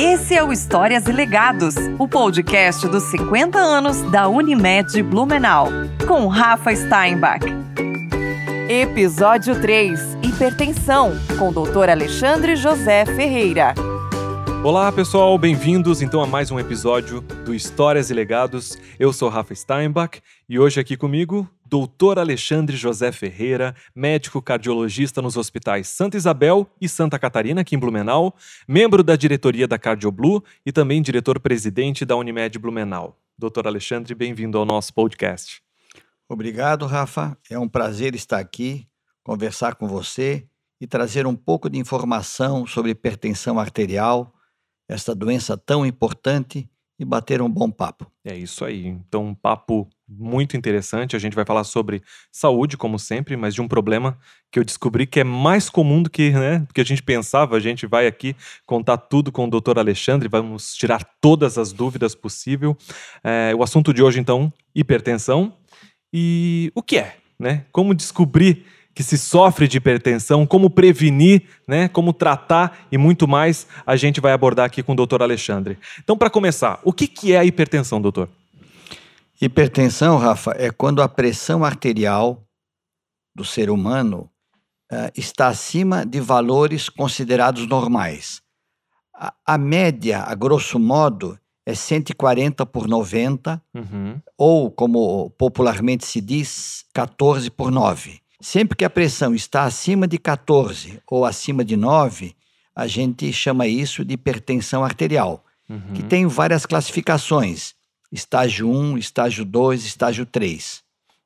Esse é o Histórias e Legados, o podcast dos 50 anos da Unimed Blumenau, com Rafa Steinbach. Episódio 3: Hipertensão, com o Dr. Alexandre José Ferreira. Olá pessoal, bem-vindos então a mais um episódio do Histórias e Legados. Eu sou Rafa Steinbach e hoje aqui comigo, Dr. Alexandre José Ferreira, médico cardiologista nos hospitais Santa Isabel e Santa Catarina, aqui em Blumenau, membro da diretoria da CardioBlue e também diretor-presidente da Unimed Blumenau. Dr. Alexandre, bem-vindo ao nosso podcast. Obrigado, Rafa. É um prazer estar aqui, conversar com você e trazer um pouco de informação sobre hipertensão arterial esta doença tão importante e bater um bom papo. É isso aí. Então, um papo muito interessante. A gente vai falar sobre saúde, como sempre, mas de um problema que eu descobri que é mais comum do que, né, do que a gente pensava. A gente vai aqui contar tudo com o Dr. Alexandre, vamos tirar todas as dúvidas possível. É, o assunto de hoje, então, hipertensão. E o que é? Né? Como descobrir que se sofre de hipertensão, como prevenir, né, como tratar e muito mais, a gente vai abordar aqui com o doutor Alexandre. Então, para começar, o que, que é a hipertensão, doutor? Hipertensão, Rafa, é quando a pressão arterial do ser humano uh, está acima de valores considerados normais. A, a, média, a grosso modo, é 140 por 90, uhum. ou, como popularmente se diz, 14 por 9. Sempre que a pressão está acima de 14 ou acima de 9, a gente chama isso de hipertensão arterial, uhum. que tem várias classificações: estágio 1, estágio 2, estágio 3.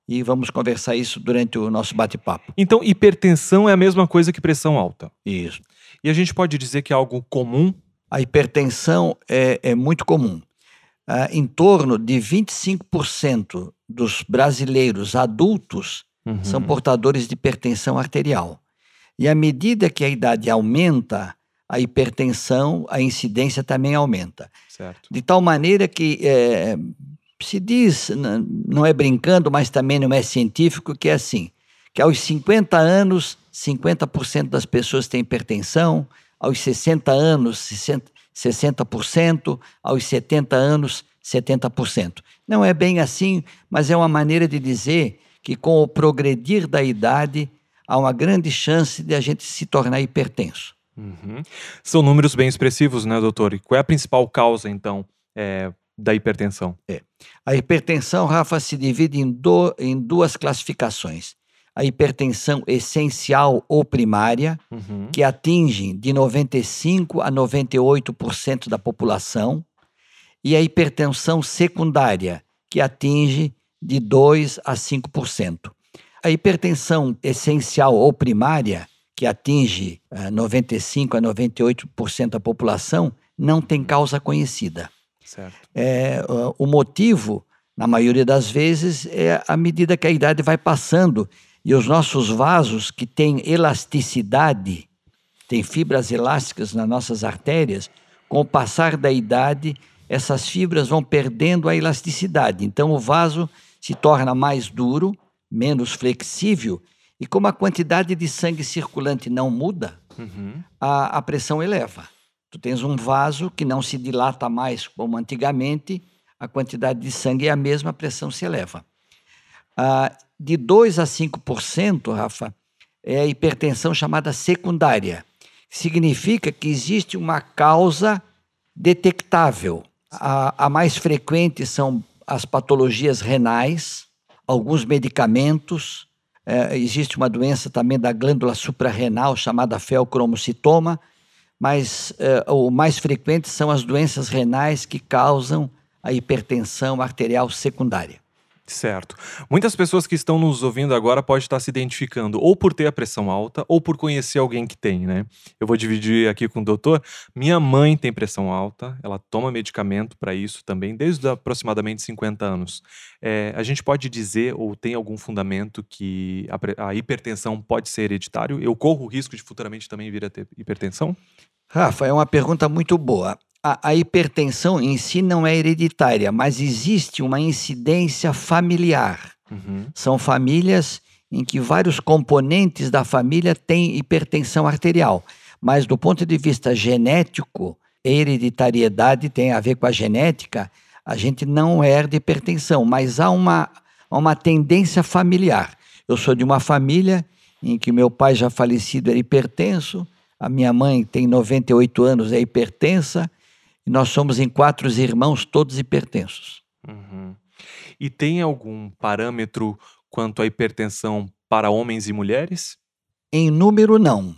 E vamos conversar isso durante o nosso bate-papo. Então, hipertensão é a mesma coisa que pressão alta. Isso. E a gente pode dizer que é algo comum? A hipertensão é, é muito comum. Uh, em torno de 25% dos brasileiros adultos uhum. são portadores de hipertensão arterial. E à medida que a idade aumenta, a hipertensão, a incidência também aumenta. Certo. De tal maneira que é, se diz, não é brincando, mas também não é científico, que é assim, que aos 50 anos, 50% das pessoas têm hipertensão, aos 60 anos, 60%, 60%, aos 70 anos, 70%. Não é bem assim, mas é uma maneira de dizer que com o progredir da idade há uma grande chance de a gente se tornar hipertenso. Uhum. São números bem expressivos, né, doutor? E qual é a principal causa, então, é, da hipertensão? É. A hipertensão, Rafa, se divide em, do, em duas classificações. A hipertensão essencial ou primária, uhum. que atinge de 95% a 98% da população, e a hipertensão secundária, que atinge de 2 a 5%. A hipertensão essencial ou primária, que atinge 95 eh, a 98% da população, não tem causa conhecida. Certo. É, o motivo, na maioria das vezes, é à medida que a idade vai passando e os nossos vasos, que têm elasticidade, têm fibras elásticas nas nossas artérias, com o passar da idade, essas fibras vão perdendo a elasticidade. Então, o vaso se torna mais duro, menos flexível, e como a quantidade de sangue circulante não muda, uhum. a, a pressão eleva. Tu tens um vaso que não se dilata mais como antigamente, a quantidade de sangue é a mesma, a pressão se eleva. Ah, de 2 a 5%, Rafa, é a hipertensão chamada secundária. Significa que existe uma causa detectável. A, a mais frequente são as patologias renais, alguns medicamentos. É, existe uma doença também da glândula suprarrenal chamada feocromocitoma, mas é, o mais frequente são as doenças renais que causam a hipertensão arterial secundária. Certo. Muitas pessoas que estão nos ouvindo agora podem estar se identificando ou por ter a pressão alta ou por conhecer alguém que tem, né? Eu vou dividir aqui com o doutor. Minha mãe tem pressão alta, ela toma medicamento para isso também desde aproximadamente 50 anos. É, a gente pode dizer ou tem algum fundamento que a, a hipertensão pode ser hereditário? Eu corro o risco de futuramente também vir a ter hipertensão? Rafa, é uma pergunta muito boa a, a, hipertensão em si não é hereditária, mas existe uma incidência familiar. Uhum. São famílias em que vários componentes da família têm hipertensão arterial. Mas do ponto de vista genético, hereditariedade tem a ver com a genética, a gente não herda hipertensão, mas há uma, uma tendência familiar. Eu sou de uma família em que meu pai já falecido era hipertenso, a minha mãe tem 98 anos, é hipertensa, e nós somos em quatro irmãos, todos hipertensos. Uhum. E tem algum parâmetro quanto à hipertensão para homens e mulheres? Em número, não.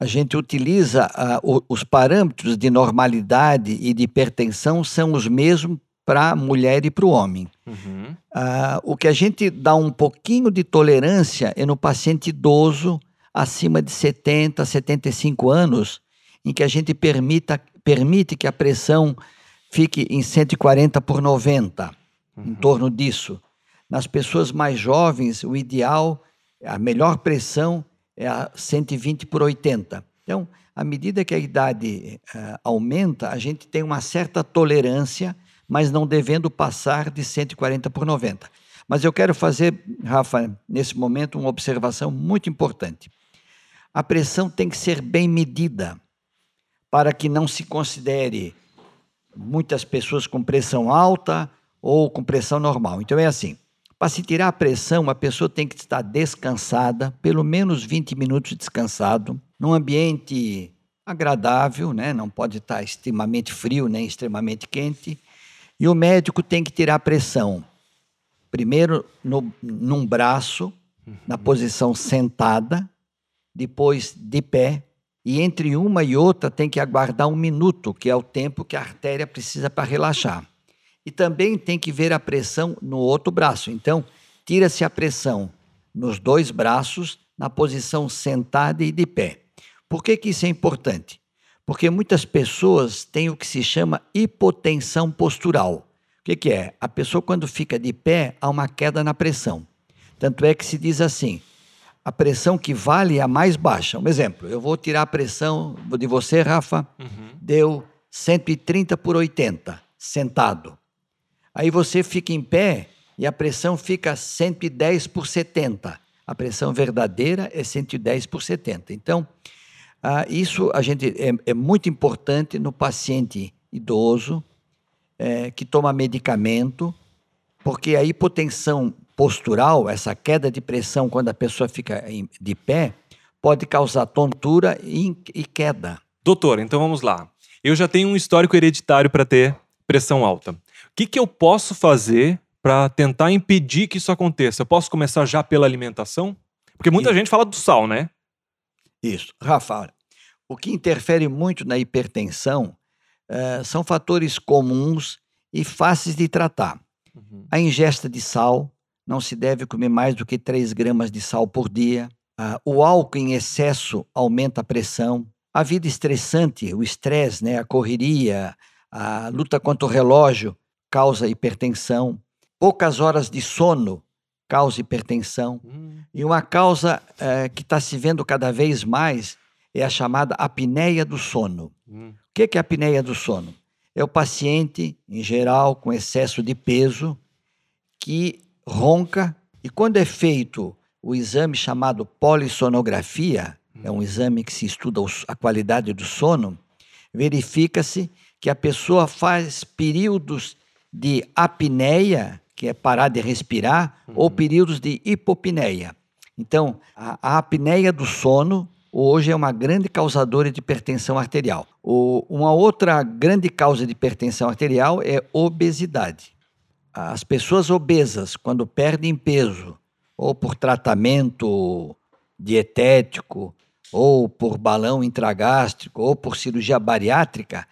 A gente utiliza uh, os parâmetros de normalidade e de hipertensão são os mesmos para a mulher e para o homem. Uhum. Uh, o que a gente dá um pouquinho de tolerância é no paciente idoso acima de 70, 75 anos, em que a gente permita, permite que a pressão fique em 140 por 90, uhum. em torno disso. Nas pessoas mais jovens, o ideal, a melhor pressão é a 120 por 80. Então, à medida que a idade uh, aumenta, a gente tem uma certa tolerância mas não devendo passar de 140 por 90. Mas eu quero fazer, Rafa, nesse momento, uma observação muito importante. A pressão tem que ser bem medida para que não se considere muitas pessoas com pressão alta ou com pressão normal. Então é assim: para se tirar a pressão, a pessoa tem que estar descansada, pelo menos 20 minutos descansado, num ambiente agradável, né? não pode estar extremamente frio nem extremamente quente, e o médico tem que tirar a pressão. Primeiro no, num braço, na posição sentada, depois de pé, e entre uma e outra tem que aguardar um minuto, que é o tempo que a artéria precisa para relaxar. E também tem que ver a pressão no outro braço. Então, tira-se a pressão nos dois braços, na posição sentada e de pé. Por que, que isso é importante? Porque muitas pessoas têm o que se chama hipotensão postural. O que, que é? A pessoa, quando fica de pé, há uma queda na pressão. Tanto é que se diz assim: a pressão que vale é a mais baixa. Um exemplo, eu vou tirar a pressão de você, Rafa, uhum. deu 130 por 80, sentado. Aí você fica em pé e a pressão fica 110 por 70. A pressão verdadeira é 110 por 70. Então, ah, isso a gente é, é, muito importante no paciente idoso é, que toma medicamento, porque a hipotensão postural, essa queda de pressão quando a pessoa fica de pé, pode causar tontura e, e queda. Doutor, então vamos lá. Eu já tenho um histórico hereditário para ter pressão alta. O que, que eu posso fazer para tentar impedir que isso aconteça? Eu posso começar já pela alimentação? Porque muita e... gente fala do sal, né? Isso. Rafa, o que interfere muito na hipertensão uh, são fatores comuns e fáceis de tratar. Uhum. A ingesta de sal, não se deve comer mais do que 3 gramas de sal por dia. Uh, o álcool em excesso aumenta a pressão. A vida estressante, o estresse, né, a correria, a luta contra o relógio causa hipertensão. Poucas horas de sono causa hipertensão. Uhum. E uma causa uh, que está se vendo cada vez mais é a chamada apneia do sono. Hum. O que é a apneia do sono? É o paciente, em geral, com excesso de peso, que ronca e quando é feito o exame chamado polissonografia, é um exame que se estuda a qualidade do sono, verifica-se que a pessoa faz períodos de apneia, que é parar de respirar, uhum. ou períodos de hipopneia. Então, a, a apneia do sono hoje é uma grande causadora de hipertensão arterial. O, uma outra grande causa de hipertensão arterial é obesidade. As pessoas obesas, quando perdem peso, ou por tratamento dietético, ou por balão intragástrico, ou por cirurgia bariátrica,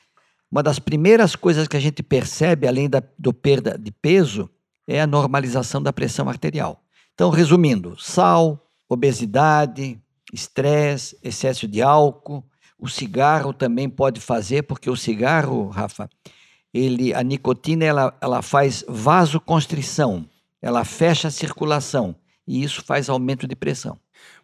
uma das primeiras coisas que a gente percebe, além da do perda de peso, é a normalização da pressão arterial. Então, resumindo, sal, obesidade, estresse, excesso de álcool. O cigarro também pode fazer, porque o cigarro, Rafa, ele, a nicotina ela, ela faz vasoconstrição, ela fecha a circulação e isso faz aumento de pressão.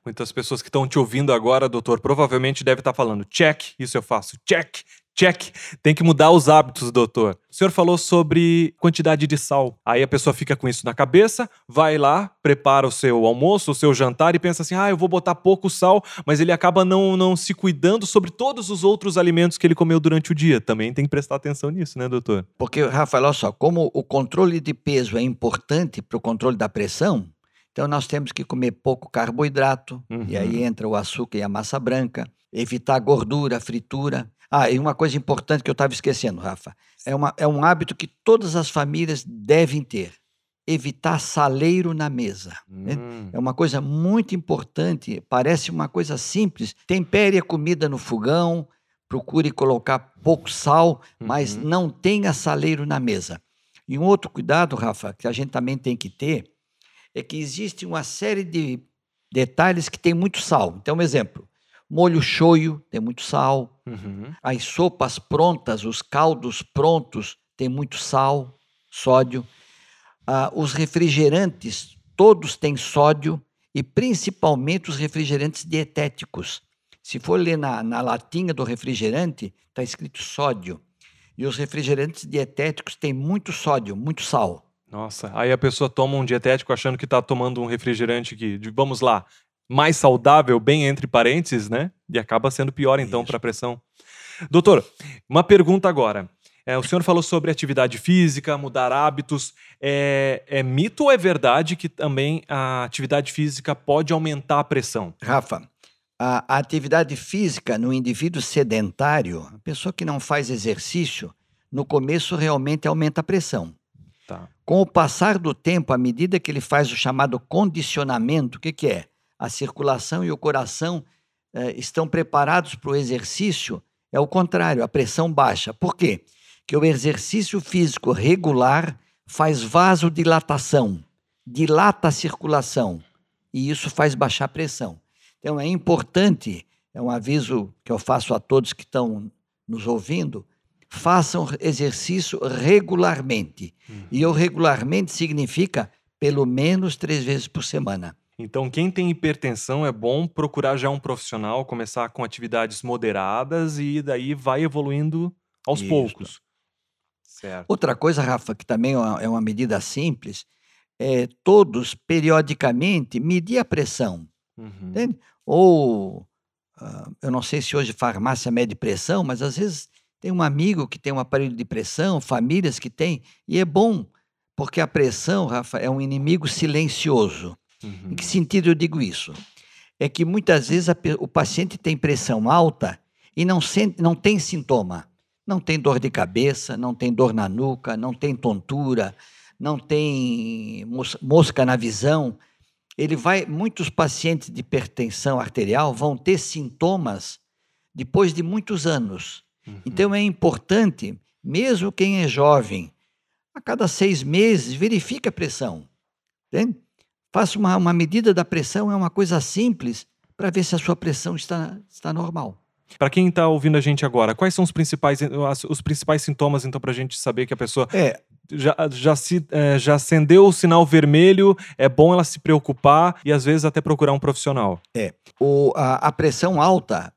Muitas pessoas que estão te ouvindo agora, doutor, provavelmente devem estar falando: check, isso eu faço, check, Check. Tem que mudar os hábitos, doutor. O senhor falou sobre quantidade de sal. Aí a pessoa fica com isso na cabeça, vai lá, prepara o seu almoço, o seu jantar e pensa assim: ah, eu vou botar pouco sal, mas ele acaba não, não se cuidando sobre todos os outros alimentos que ele comeu durante o dia. Também tem que prestar atenção nisso, né, doutor? Porque, Rafael, olha só, como o controle de peso é importante para o controle da pressão, então nós temos que comer pouco carboidrato, uhum. e aí entra o açúcar e a massa branca, evitar gordura, fritura. Ah, e uma coisa importante que eu estava esquecendo, Rafa, é, uma, é um hábito que todas as famílias devem ter. Evitar saleiro na mesa. Né? Hum. É uma coisa muito importante, parece uma coisa simples. Tempere a comida no fogão, procure colocar pouco sal, mas uhum. não tenha saleiro na mesa. E um outro cuidado, Rafa, que a gente também tem que ter, é que existe uma série de detalhes que tem muito sal. Então, um exemplo, molho shoyu tem muito sal, uhum. as sopas prontas, os caldos prontos tem muito sal, sódio, ah, os refrigerantes todos têm sódio e principalmente os refrigerantes dietéticos. Se for ler na, na latinha do refrigerante, está escrito sódio. E os refrigerantes dietéticos têm muito sódio, muito sal. Nossa, aí a pessoa toma um dietético achando que está tomando um refrigerante que, vamos lá, mais saudável, bem entre parênteses, né? E acaba sendo pior então para a pressão. Doutor, uma pergunta agora. É, o senhor falou sobre atividade física, mudar hábitos. É, é, mito ou é verdade que também a atividade física pode aumentar a pressão? Rafa, a, a atividade física no indivíduo sedentário, a pessoa que não faz exercício, no começo realmente aumenta a pressão. Tá. Com o passar do tempo, à medida que ele faz o chamado condicionamento, o que, que é? A circulação e o coração eh, estão preparados para o exercício, é o contrário, a pressão baixa. Por quê? Que o exercício físico regular faz vasodilatação, dilata a circulação, e isso faz baixar a pressão. Então é importante, é um aviso que eu faço a todos que estão nos ouvindo, façam exercício regularmente. Uhum. E o regularmente significa pelo menos três vezes por semana. Então, quem tem hipertensão é bom procurar já um profissional, começar com atividades moderadas e daí vai evoluindo aos Isso. poucos. Certo. Outra coisa, Rafa, que também é uma é medida simples, é todos periodicamente medir a pressão. Uhum. Entende? Ou, uh, eu não sei se hoje farmácia mede pressão, mas às vezes tem um amigo que tem um aparelho de pressão, famílias que têm, e é bom, porque a pressão, Rafa, é um inimigo silencioso. Uhum. Em que sentido eu digo isso? É que muitas vezes a, o paciente tem pressão alta e não, sente, não tem sintoma. Não tem dor de cabeça, não tem dor na nuca, não tem tontura, não tem mosca na visão. Ele vai, muitos pacientes de hipertensão arterial vão ter sintomas depois de muitos anos. Uhum. Então é importante, mesmo quem é jovem, a cada seis meses, verifique a pressão. Entende? Faça uma, uma medida da pressão, é uma coisa simples, para ver se a sua pressão está, está normal. Para quem está ouvindo a gente agora, quais são os principais, os principais sintomas, então, para a gente saber que a pessoa é. já, já, se, é, já acendeu o sinal vermelho, é bom ela se preocupar e, às vezes, até procurar um profissional? É. O, a, a pressão alta,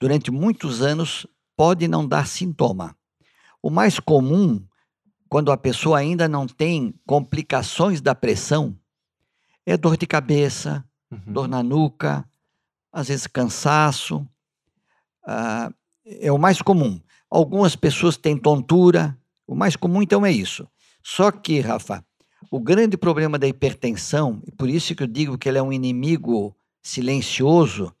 durante muitos anos, pode não dar sintoma. O mais comum, quando a pessoa ainda não tem complicações da pressão, é dor de cabeça, uhum. dor na nuca, às vezes cansaço. Uh, é o mais comum. Algumas pessoas têm tontura. O mais comum, então, é isso. Só que, Rafa, o grande problema da hipertensão, e por isso que eu digo que ela é um inimigo silencioso,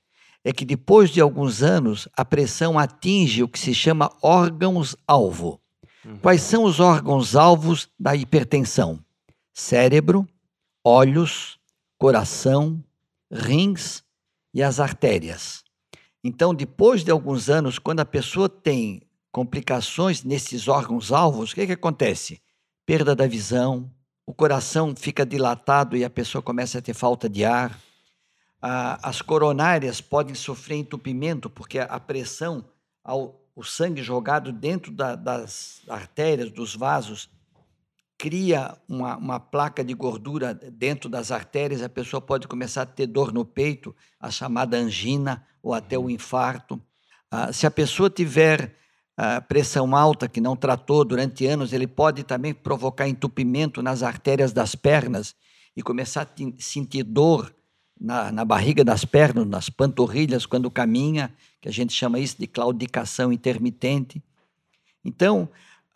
é que depois de alguns anos a pressão atinge o que se chama órgãos-alvo. Uhum. Quais são os órgãos-alvos da hipertensão? Cérebro, olhos, coração, rins e as artérias. Então, depois de alguns anos, quando a pessoa tem complicações nesses órgãos-alvos, o que, que acontece? Perda da visão, o coração fica dilatado e a pessoa começa a ter falta de ar, as coronárias podem sofrer entupimento, porque a pressão, ao, o sangue jogado dentro da, das artérias, dos vasos, cria uma, uma, placa de gordura dentro das artérias, a pessoa pode começar a ter dor no peito, a chamada angina ou até o infarto. Ah, se a pessoa tiver a pressão alta que não tratou durante anos, ele pode também provocar entupimento nas artérias das pernas e começar a sentir dor na, na barriga das pernas, nas panturrilhas, quando caminha, que a gente chama isso de claudicação intermitente. Então,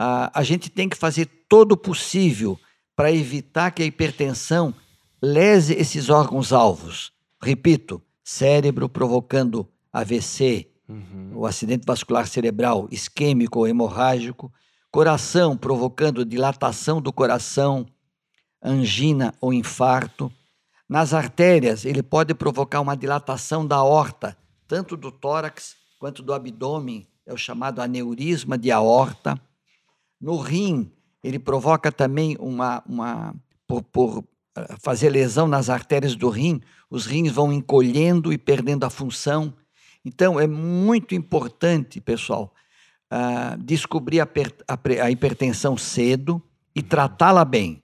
a, a gente tem que fazer todo o possível para evitar que a hipertensão lese esses órgãos alvos. Repito, cérebro provocando AVC, uhum. o acidente vascular cerebral isquêmico ou hemorrágico, coração provocando dilatação do coração, angina ou infarto. Nas artérias, ele pode provocar uma dilatação da aorta, tanto do tórax quanto do abdômen, é o chamado aneurisma de aorta. No rim, ele provoca também uma, uma por, por eh, fazer lesão nas artérias do rim, os rins vão encolhendo e perdendo a função. Então, é muito importante, pessoal, uh, descobrir a, a, a, hipertensão cedo e tratá-la bem.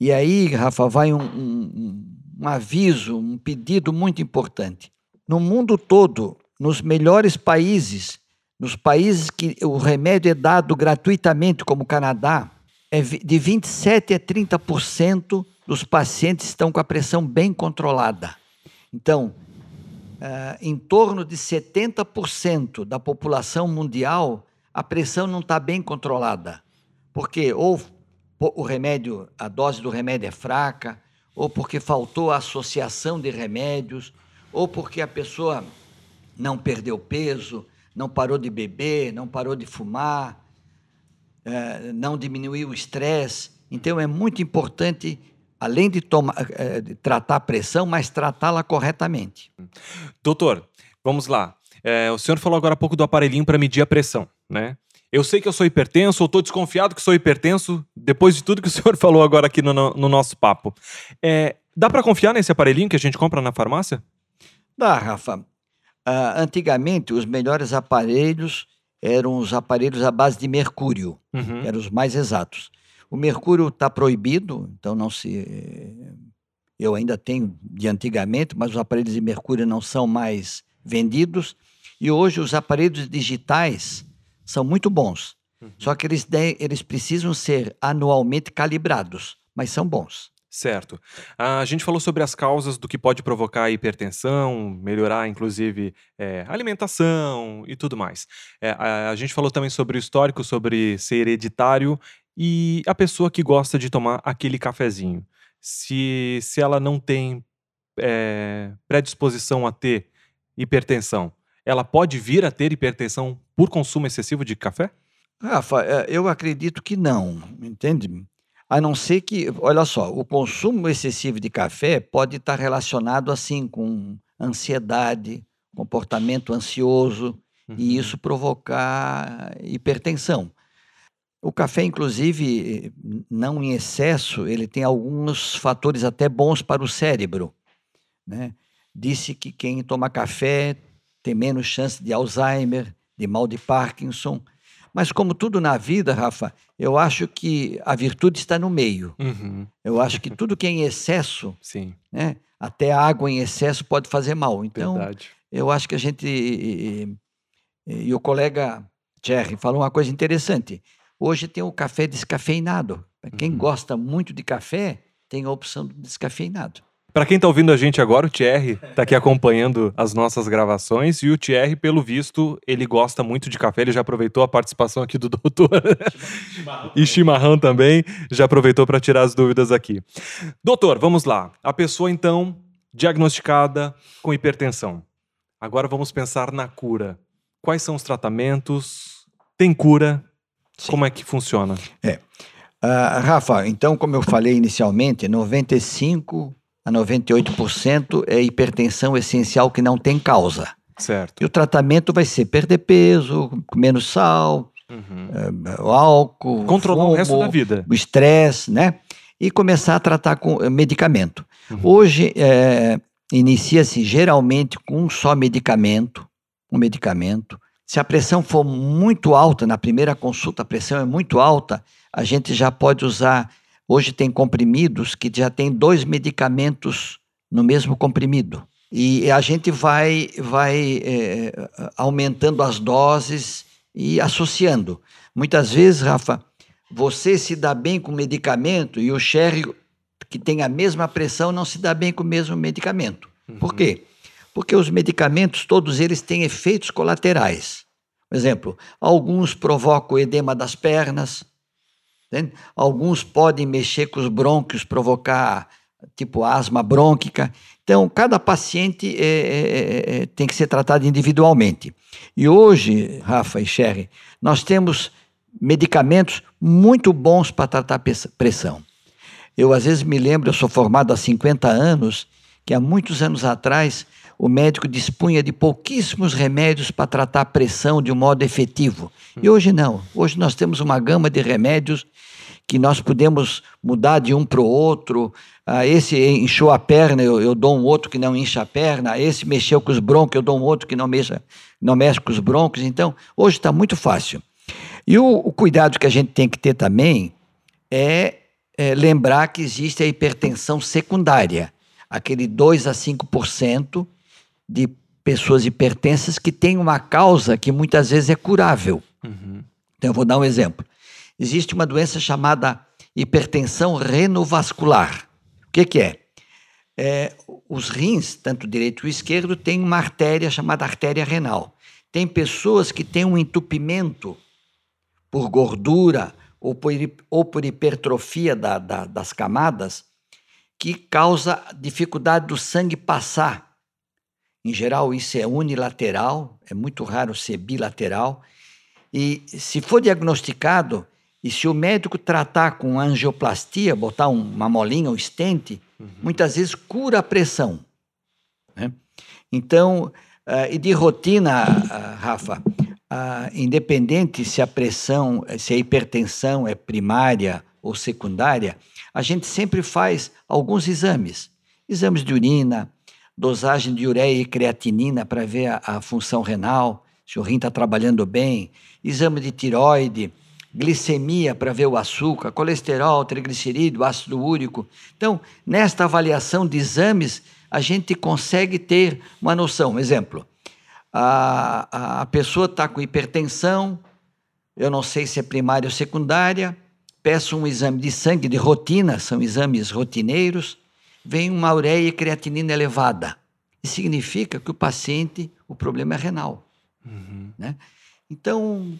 E aí, Rafa, vai um, um, um aviso, um pedido muito importante. No mundo todo, nos melhores países, nos países que o remédio é dado gratuitamente, como o Canadá, é de 27% a 30% dos pacientes estão com a pressão bem controlada. Então, uh, em torno de 70% da população mundial, a pressão não está bem controlada. Porque ou o remédio, a dose do remédio é fraca, ou porque faltou a associação de remédios, ou porque a pessoa não perdeu peso, não parou de beber, não parou de fumar, uh, não diminuiu o estresse. Então é muito importante além de, tomar, eh, de tratar a pressão, mas tratá-la corretamente. Doutor, vamos lá. É, o senhor falou agora há pouco do aparelhinho para medir a pressão, né? Eu sei que eu sou hipertenso, ou estou desconfiado que sou hipertenso, depois de tudo que o senhor falou agora aqui no, no nosso papo. É, dá para confiar nesse aparelhinho que a gente compra na farmácia? Dá, Rafa. Uh, antigamente, os melhores aparelhos eram os aparelhos à base de mercúrio, uhum. eram os mais exatos. O mercúrio está proibido, então não se. Eu ainda tenho de antigamente, mas os aparelhos de mercúrio não são mais vendidos. E hoje os aparelhos digitais são muito bons. Uhum. Só que eles, eles precisam ser anualmente calibrados, mas são bons. Certo. A gente falou sobre as causas do que pode provocar a hipertensão, melhorar, inclusive, é, alimentação e tudo mais. É, a, a, gente falou também sobre o histórico, sobre ser hereditário e a pessoa que gosta de tomar aquele cafezinho, se, se ela não tem é, predisposição a ter hipertensão, ela pode vir a ter hipertensão por consumo excessivo de café? Rafa, é, eu acredito que não, entende? A não ser que, olha só, o consumo excessivo de café pode estar relacionado assim com ansiedade, comportamento ansioso, uhum. e isso provocar hipertensão. O café, inclusive, não em excesso, ele tem alguns fatores até bons para o cérebro. Né? Disse que quem toma café tem menos chance de Alzheimer, de mal de Parkinson. Mas, como tudo na vida, Rafa, eu acho que a virtude está no meio. Uhum. Eu acho que tudo que é em excesso, Sim. Né? até a água em excesso pode fazer mal. Então, Verdade. eu acho que a gente. E, e, e o colega Thierry falou uma coisa interessante. Hoje tem o café descafeinado. Para quem uhum. gosta muito de café, tem a opção do descafeinado. Para quem está ouvindo a gente agora, o Thierry está aqui acompanhando as nossas gravações e o Thierry, pelo visto, ele gosta muito de café, ele já aproveitou a participação aqui do doutor. Chimarrão e chimarrão também, já aproveitou para tirar as dúvidas aqui. Doutor, vamos lá. A pessoa, então, diagnosticada com hipertensão. Agora vamos pensar na cura. Quais são os tratamentos? Tem cura? Sim. Como é que funciona? É. Uh, Rafa, então, como eu falei inicialmente, 95 a 98% é hipertensão essencial que não tem causa. Certo. E o tratamento vai ser perder peso, menos sal, uhum. uh, álcool, controlar fumo, o resto da vida, o estresse, né? E começar a tratar com uh, medicamento. Uhum. Hoje é, inicia-se geralmente com um só medicamento, um medicamento se a pressão for muito alta, na primeira consulta a pressão é muito alta, a gente já pode usar. Hoje tem comprimidos que já tem dois medicamentos no mesmo comprimido. E a gente vai, vai é, aumentando as doses e, associando. Muitas vezes, Rafa, você se dá bem com medicamento e o Sherry, que tem a mesma pressão, não se dá bem com o mesmo medicamento. Uhum. Por quê? Porque os medicamentos, todos eles têm efeitos colaterais. Por exemplo, alguns provocam edema das pernas, entende? alguns podem mexer com os brônquios, provocar tipo asma brônquica. Então, cada paciente é, é, é, tem que ser tratado individualmente. E hoje, Rafa e Sherry, nós temos medicamentos muito bons para tratar pressão. Eu, às vezes, me lembro, eu sou formado há 50 anos, que há muitos anos atrás o médico dispunha de pouquíssimos remédios para tratar a pressão de um modo efetivo. E hoje não. Hoje nós temos uma gama de remédios que nós podemos mudar de um para o outro. Ah, esse inchou a perna, eu, eu, dou um outro que não incha a perna. Esse mexeu com os broncos, eu dou um outro que não mexa, não mexe com os broncos. Então, hoje está muito fácil. E o, o, cuidado que a gente tem que ter também é, é lembrar que existe a hipertensão secundária, aquele 2 a 5% de pessoas hipertensas que têm uma causa que muitas vezes é curável. Uhum. Então, eu vou dar um exemplo. Existe uma doença chamada hipertensão renovascular. O que, que é? é? Os rins, tanto direito e esquerdo, têm uma artéria chamada artéria renal. Tem pessoas que têm um entupimento por gordura ou por, ou por hipertrofia da, da, das camadas que causa dificuldade do sangue passar em geral, isso é unilateral, é muito raro ser bilateral. E se for diagnosticado, e se o médico tratar com angioplastia, botar uma molinha, um estente, uhum. muitas vezes cura a pressão. Né? Então, uh, e de rotina, uh, Rafa, uh, independente se a pressão, se a hipertensão é primária ou secundária, a gente sempre faz alguns exames. Exames de urina, dosagem de ureia e creatinina para ver a, a, função renal, se o rim está trabalhando bem, exame de tiroide, glicemia para ver o açúcar, colesterol, triglicerídeo, ácido úrico. Então, nesta avaliação de exames, a gente consegue ter uma noção. Exemplo, a, a pessoa está com hipertensão, eu não sei se é primária ou secundária, peço um exame de sangue de rotina, são exames rotineiros, vem uma ureia e creatinina elevada. Isso significa que o paciente, o problema é renal. Uhum. Né? Então,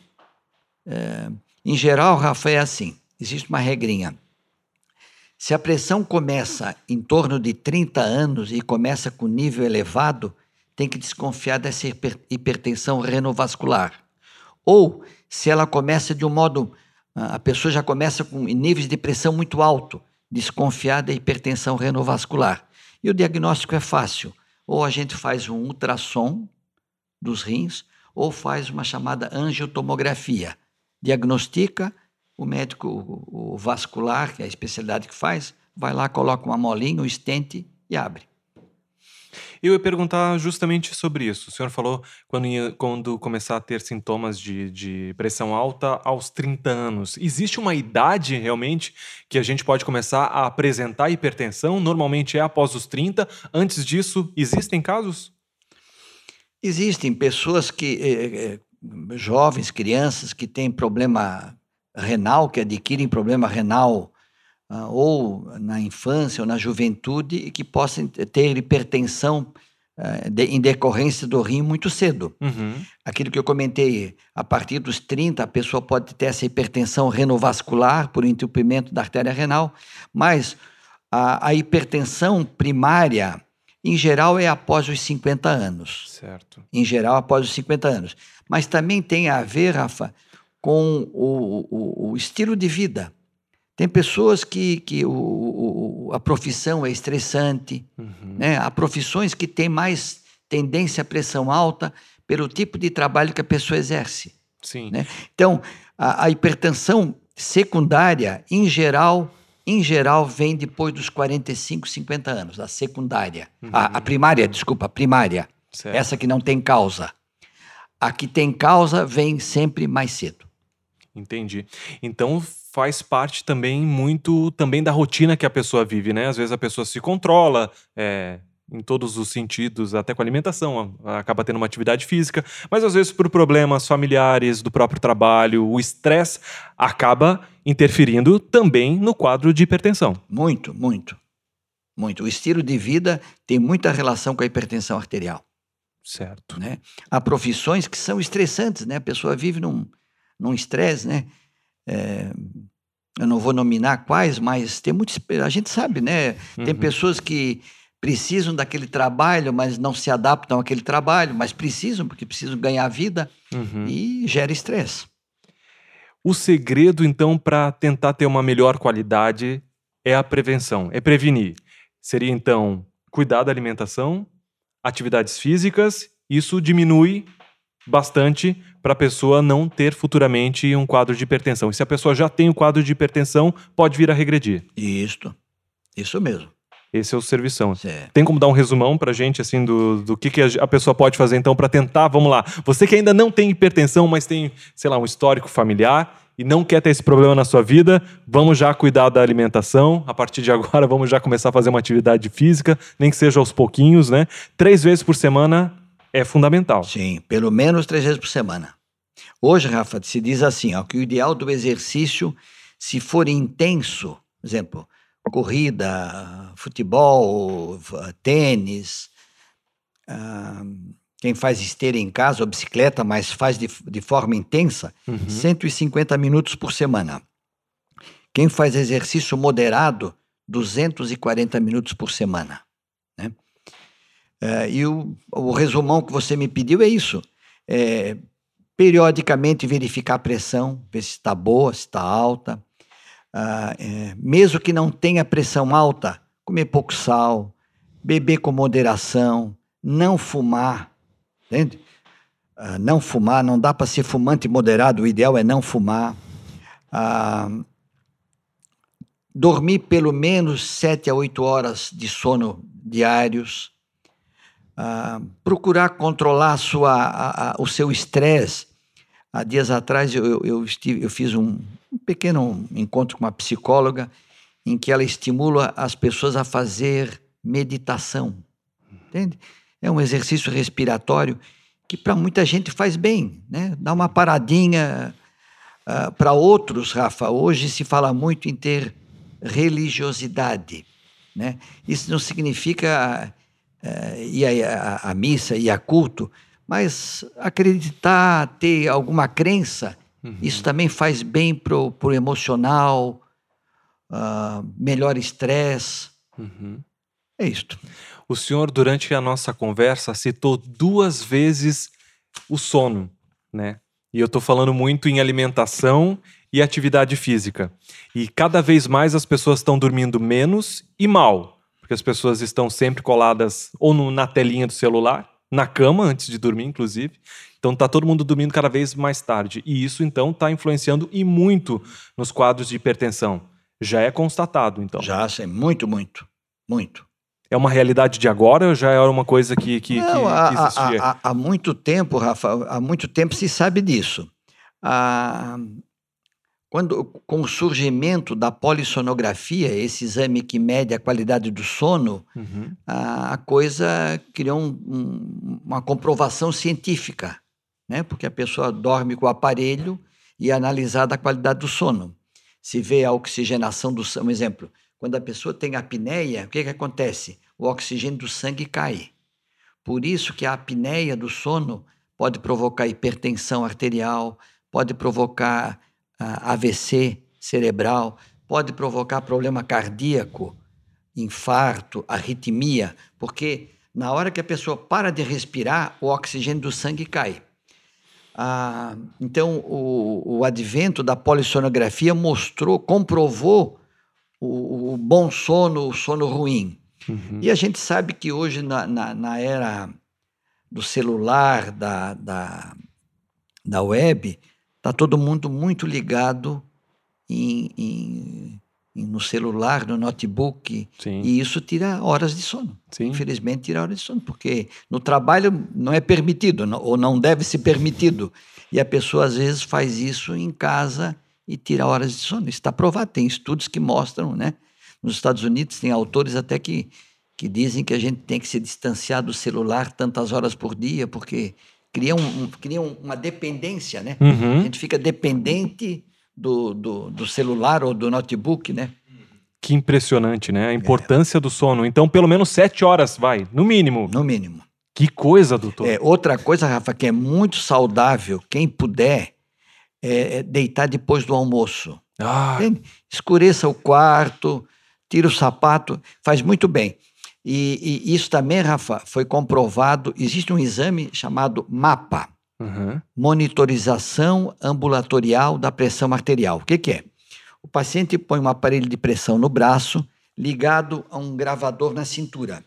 é, em geral, Rafa, é assim: existe uma regrinha. Se a pressão começa em torno de 30 anos e começa com nível elevado, tem que desconfiar dessa hipertensão renovascular. Ou, se ela começa de um modo. A pessoa já começa com níveis de pressão muito alto, desconfiar da hipertensão renovascular. E o diagnóstico é fácil. Ou a gente faz um ultrassom dos rins, ou faz uma chamada angiotomografia. Diagnostica, o médico o vascular, que é a especialidade que faz, vai lá, coloca uma molinha, um estente e abre. Eu ia perguntar justamente sobre isso. O senhor falou quando, ia, quando começar a ter sintomas de, de pressão alta aos 30 anos. Existe uma idade realmente que a gente pode começar a apresentar hipertensão? Normalmente é após os 30. Antes disso, existem casos? Existem pessoas que, eh, eh, jovens, crianças que têm problema renal, que adquirem problema renal ou na infância ou na juventude e que possam ter hipertensão uh, de, em decorrência do rim muito cedo. Uhum. Aquilo que eu comentei, a partir dos 30, a pessoa pode ter essa hipertensão renovascular por entupimento da artéria renal, mas a, a hipertensão primária, em geral, é após os 50 anos. Certo. Em geral, após os 50 anos. Mas também tem a ver, Rafa, com o, o, o estilo de vida. Tem pessoas que, que o, o, a profissão é estressante, uhum. né? há profissões que têm mais tendência à pressão alta pelo tipo de trabalho que a pessoa exerce. Sim. Né? Então, a, a hipertensão secundária, em geral, em geral, vem depois dos 45, 50 anos, a secundária. Uhum. A, a, primária, desculpa, a primária. Certo. Essa que não tem causa. A que tem causa vem sempre mais cedo. Entendi. Então faz parte também muito também da rotina que a pessoa vive, né? Às vezes a pessoa se controla, é, em todos os sentidos, até com a alimentação, acaba tendo uma atividade física, mas às vezes por problemas familiares, do próprio trabalho, o estresse acaba interferindo também no quadro de hipertensão. Muito, muito. Muito. O estilo de vida tem muita relação com a hipertensão arterial. Certo. Né? Há profissões que são estressantes, né? A pessoa vive num, num estresse, né? É, eu não vou nominar quais, mas tem muitos. A gente sabe, né? Tem uhum. pessoas que precisam daquele trabalho, mas não se adaptam àquele trabalho, mas precisam, porque precisam ganhar vida uhum. e gera estresse. O segredo, então, para tentar ter uma melhor qualidade é a prevenção, é prevenir. Seria, então, cuidar da alimentação, atividades físicas, isso diminui bastante para a pessoa não ter futuramente um quadro de hipertensão. E se a pessoa já tem o um quadro de hipertensão, pode vir a regredir. Isso, isso mesmo. Esse é o servição. Certo. Tem como dar um resumão para a gente, assim, do, do que, que a pessoa pode fazer, então, para tentar, vamos lá. Você que ainda não tem hipertensão, mas tem, sei lá, um histórico familiar e não quer ter esse problema na sua vida, vamos já cuidar da alimentação. A partir de agora, vamos já começar a fazer uma atividade física, nem que seja aos pouquinhos, né? Três vezes por semana é fundamental. Sim, pelo menos três vezes por semana. Hoje, Rafa, se diz assim, ó, que o ideal do exercício, se for intenso, por exemplo, corrida, futebol, tênis, quem faz esteira em casa ou bicicleta, mas faz de, de forma intensa, uhum. 150 minutos por semana. Quem faz exercício moderado, 240 minutos por semana. É, e o, o resumão que você me pediu é isso. É, periodicamente verificar a pressão, ver se está boa, se está alta. Ah, é, mesmo que não tenha pressão alta, comer pouco sal, beber com moderação, não fumar, entende? Ah, não fumar, não dá para ser fumante moderado, o ideal é não fumar. Ah, dormir pelo menos sete a oito horas de sono diários. Ah, procurar controlar sua, a, a, o seu estresse. Há dias atrás eu, eu, estive, eu fiz um, um pequeno encontro com uma psicóloga em que ela estimula as pessoas a fazer meditação. Entende? É um exercício respiratório que para muita gente faz bem, né? Dá uma paradinha. Uh, para outros, Rafa, hoje se fala muito em ter religiosidade, né? Isso não significa uh, ir à missa e a culto, mas acreditar, ter alguma crença Uhum. Isso também faz bem para o emocional, uh, melhor estresse. Uhum. É isto. O senhor, durante a nossa conversa, citou duas vezes o sono, né? E eu estou falando muito em alimentação e atividade física. E cada vez mais as pessoas estão dormindo menos e mal, porque as pessoas estão sempre coladas ou no, na telinha do celular, na cama antes de dormir, inclusive, então tá todo mundo dormindo cada vez mais tarde. E isso, então, está influenciando e muito nos quadros de hipertensão. Já é constatado, então. Já, sim, muito, muito. Muito. É uma realidade de agora ou já é uma coisa que, que, Não, que, há, que existia? Há, há, há, muito tempo, Rafa, há muito tempo se sabe disso. Ah, quando, com o surgimento da polissonografia, esse exame que mede a qualidade do sono, uhum. a, a, coisa criou um, um, uma comprovação científica né? porque a pessoa dorme com o aparelho e é analisada a qualidade do sono. Se vê a oxigenação do sangue, um exemplo, quando a pessoa tem apneia, o que, que acontece? O oxigênio do sangue cai. Por isso que a apneia do sono pode provocar hipertensão arterial, pode provocar AVC cerebral, pode provocar problema cardíaco, infarto, arritmia, porque na hora que a pessoa para de respirar, o oxigênio do sangue cai. Ah, então, o, o advento da polissonografia mostrou, comprovou o, o bom sono, o sono ruim. Uhum. E a gente sabe que hoje, na, na, na era do celular, da, da, da web, está todo mundo muito ligado em, em no celular, no notebook, Sim. e isso tira horas de sono. Sim. Infelizmente, tira horas de sono, porque no trabalho não é permitido, ou não deve ser permitido. E a pessoa, às vezes, faz isso em casa e tira horas de sono. Isso está provado, tem estudos que mostram, né? Nos Estados Unidos, tem autores até que, que dizem que a gente tem que se distanciar do celular tantas horas por dia, porque cria, um, cria um- uma dependência, né? A Uhum. gente fica dependente do, do, do celular ou do notebook, né? Que impressionante, né? A importância do sono. Então, pelo menos sete horas, vai, no mínimo. No mínimo. Que coisa, doutor. É, outra coisa, Rafa, que é muito saudável, quem puder, é, é deitar depois do almoço. Ah? Escureça o quarto, tira o sapato, faz muito bem. E, e isso também, Rafa, foi comprovado. Existe um exame chamado MAPA uhum. Monitorização Ambulatorial da Pressão Arterial. O que, que é? O paciente põe um aparelho de pressão no braço ligado a um gravador na cintura.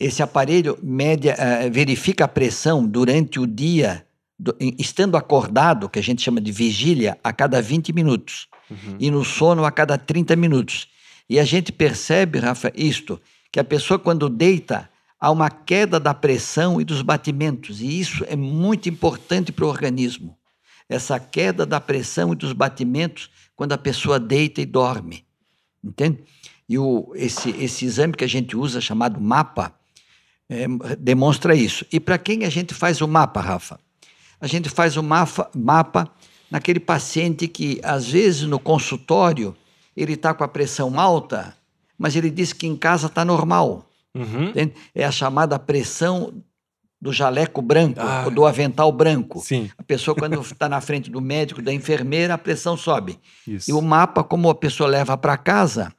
Esse aparelho mede, eh, verifica a pressão durante o dia, do- em- estando acordado, que a gente chama de vigília, a cada 20 minutos Uhum. e no sono a cada 30 minutos. E a gente percebe, Rafa, isto, que a pessoa quando deita há uma queda da pressão e dos batimentos, e isso é muito importante para o organismo. Essa queda da pressão e dos batimentos quando a pessoa deita e dorme. Entende? E o, esse, esse exame que a gente usa, chamado MAPA, é, demonstra isso. E para quem a gente faz o mapa, Rafa? A gente faz o mapa, mapa naquele paciente que, às vezes, no consultório, ele está com a pressão alta, mas ele diz que em casa está normal. Uhum. É a chamada pressão do jaleco branco, Ah. ou do avental branco. Sim, A pessoa, quando está na frente do médico, da enfermeira, a pressão sobe. isso. E o mapa, como a pessoa leva para casa,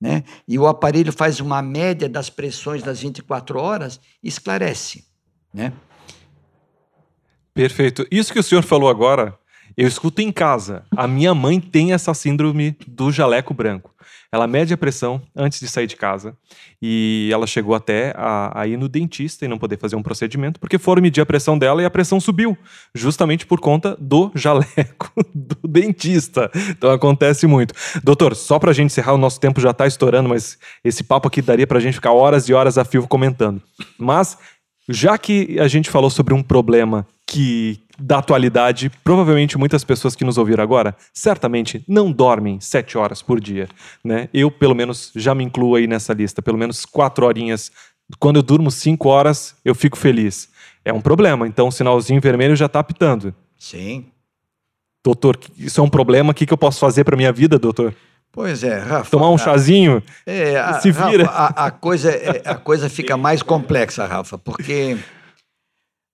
né? E o aparelho faz uma média das pressões das 24 horas, esclarece, né? Perfeito. Isso que o senhor falou agora, eu escuto em casa. A minha mãe tem essa síndrome do jaleco branco. Ela mede a pressão antes de sair de casa e ela chegou até a, a ir no dentista e não poder fazer um procedimento porque foram medir a pressão dela e a pressão subiu, justamente por conta do jaleco do dentista. Então acontece muito. Doutor, só pra gente encerrar, o nosso tempo já tá estourando, mas esse papo aqui daria pra gente ficar horas e horas a fio comentando. Mas já que a gente falou sobre um problema que da atualidade, provavelmente muitas pessoas que nos ouviram agora, certamente não dormem sete horas por dia, né? Eu pelo menos já me incluo aí nessa lista, pelo menos quatro horinhas. Quando eu durmo cinco horas, eu fico feliz. É um problema, então o sinalzinho vermelho já tá apitando. Sim. Doutor, isso é um problema, o que, que eu posso fazer para minha vida, doutor? Pois é, Rafa. Tomar um chazinho? É, a, Se vira. Rafa, a, a coisa, é- a coisa fica mais complexa, Rafa, porque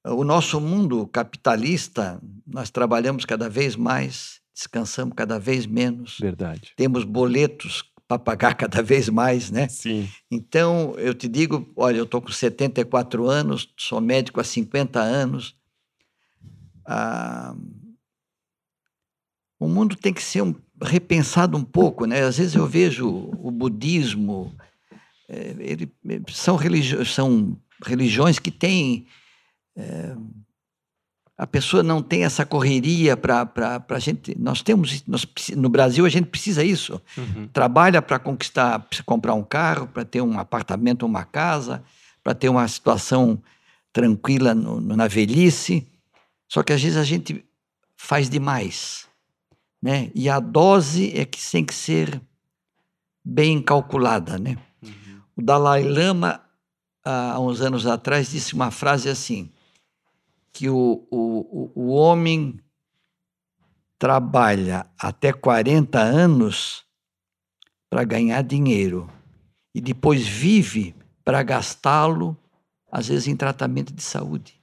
o nosso mundo capitalista, nós trabalhamos cada vez mais, descansamos cada vez menos, Verdade. temos boletos para pagar cada vez mais, né? Sim. Então, eu te digo, olha, eu estou com 74 anos, sou médico há 50 anos. Ah, o mundo tem que ser um- repensado um pouco, né? Às vezes eu vejo o budismo, eh, ele, são, religi são religiões que têm... eh, a pessoa não tem essa correria para a gente... Nós temos... Nós, no Brasil, a gente precisa isso Uhum. trabalha para conquistar, para comprar um carro, para ter um apartamento, uma casa, para ter uma situação tranquila no- na velhice. Só que às vezes a gente faz demais, né? E a dose é que tem que ser bem calculada, né? Uhum. O Dalai Lama, há uns anos atrás, disse uma frase assim, que o, o, o- homem trabalha até 40 anos para ganhar dinheiro e depois vive para gastá-lo, às vezes em tratamento de saúde.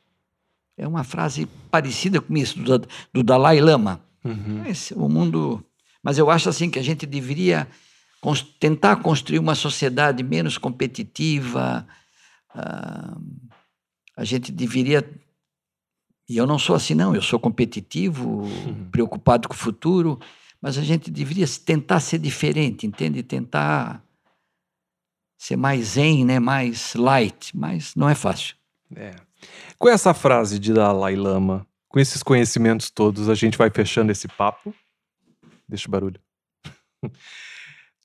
É uma frase parecida com isso, do, do Dalai Lama. Uhum. Esse, o mundo. Mas eu acho assim que a gente deveria cons- tentar construir uma sociedade menos competitiva. ah, a gente deveria. E eu não sou assim, não. Eu sou competitivo, preocupado com o futuro, mas a gente deveria tentar ser diferente, entende? Tentar ser mais zen, né? mais light, mas não é fácil. É. Com essa frase de Dalai Lama, com esses conhecimentos todos, a gente vai fechando esse papo. Deixa o barulho.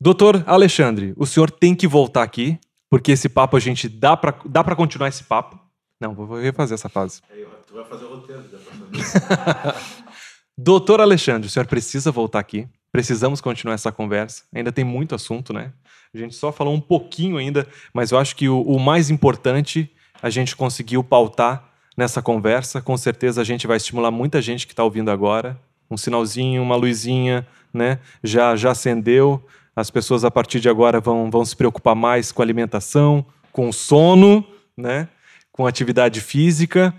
Doutor Alexandre, o senhor tem que voltar aqui, porque esse papo a gente dá pra, dá pra continuar esse papo. Não, vou refazer essa fase. Tu vai fazer o roteiro, pra saber. Doutor Alexandre, o senhor precisa voltar aqui, Precisamos continuar essa conversa. Ainda tem muito assunto, né? A gente só falou um pouquinho ainda, mas eu acho que o, o mais importante a gente conseguiu pautar nessa conversa. Com certeza a gente vai estimular muita gente que está ouvindo agora. Um sinalzinho, uma luzinha, né? Já, já acendeu. As pessoas a partir de agora vão, vão se preocupar mais com alimentação, com sono, né? Com atividade física.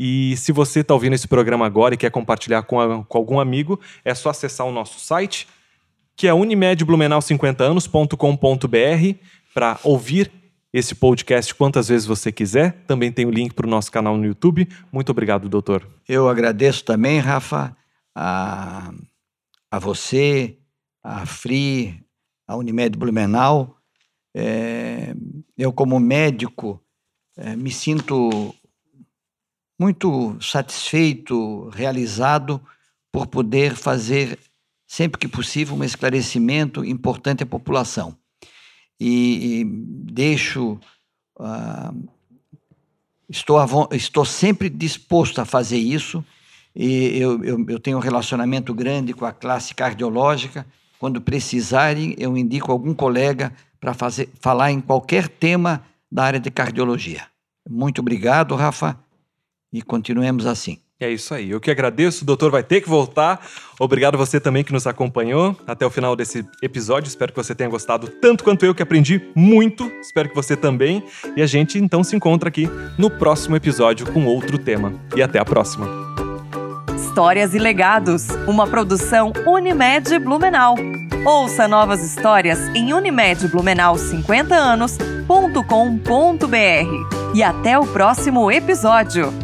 E se você está ouvindo esse programa agora e quer compartilhar com, a, com algum amigo, é só acessar o nosso site, que é unimedblumenau50anos.com.br, para ouvir esse podcast quantas vezes você quiser. Também tem o link para o nosso canal no YouTube. Muito obrigado, doutor. Eu agradeço também, Rafa, a, a você, a Fri, a Unimed Blumenau. É, eu, como médico, é, me sinto muito satisfeito, realizado por poder fazer, sempre que possível, um esclarecimento importante à população. E, e deixo. Uh, estou, estou sempre disposto a fazer isso. E eu, eu, eu tenho um relacionamento grande com a classe cardiológica. Quando precisarem, eu indico algum colega para falar em qualquer tema da área de cardiologia. Muito obrigado, Rafa e continuemos assim. É isso aí. Eu que agradeço. O doutor vai ter que voltar. Obrigado você também que nos acompanhou até o final desse episódio. Espero que você tenha gostado tanto quanto eu, que aprendi muito. Espero que você também. E a gente então se encontra aqui no próximo episódio com outro tema. E até a próxima. Histórias e Legados, uma produção Unimed Blumenau. Ouça novas histórias em unimedblumenau50anos.com.br. E até o próximo episódio.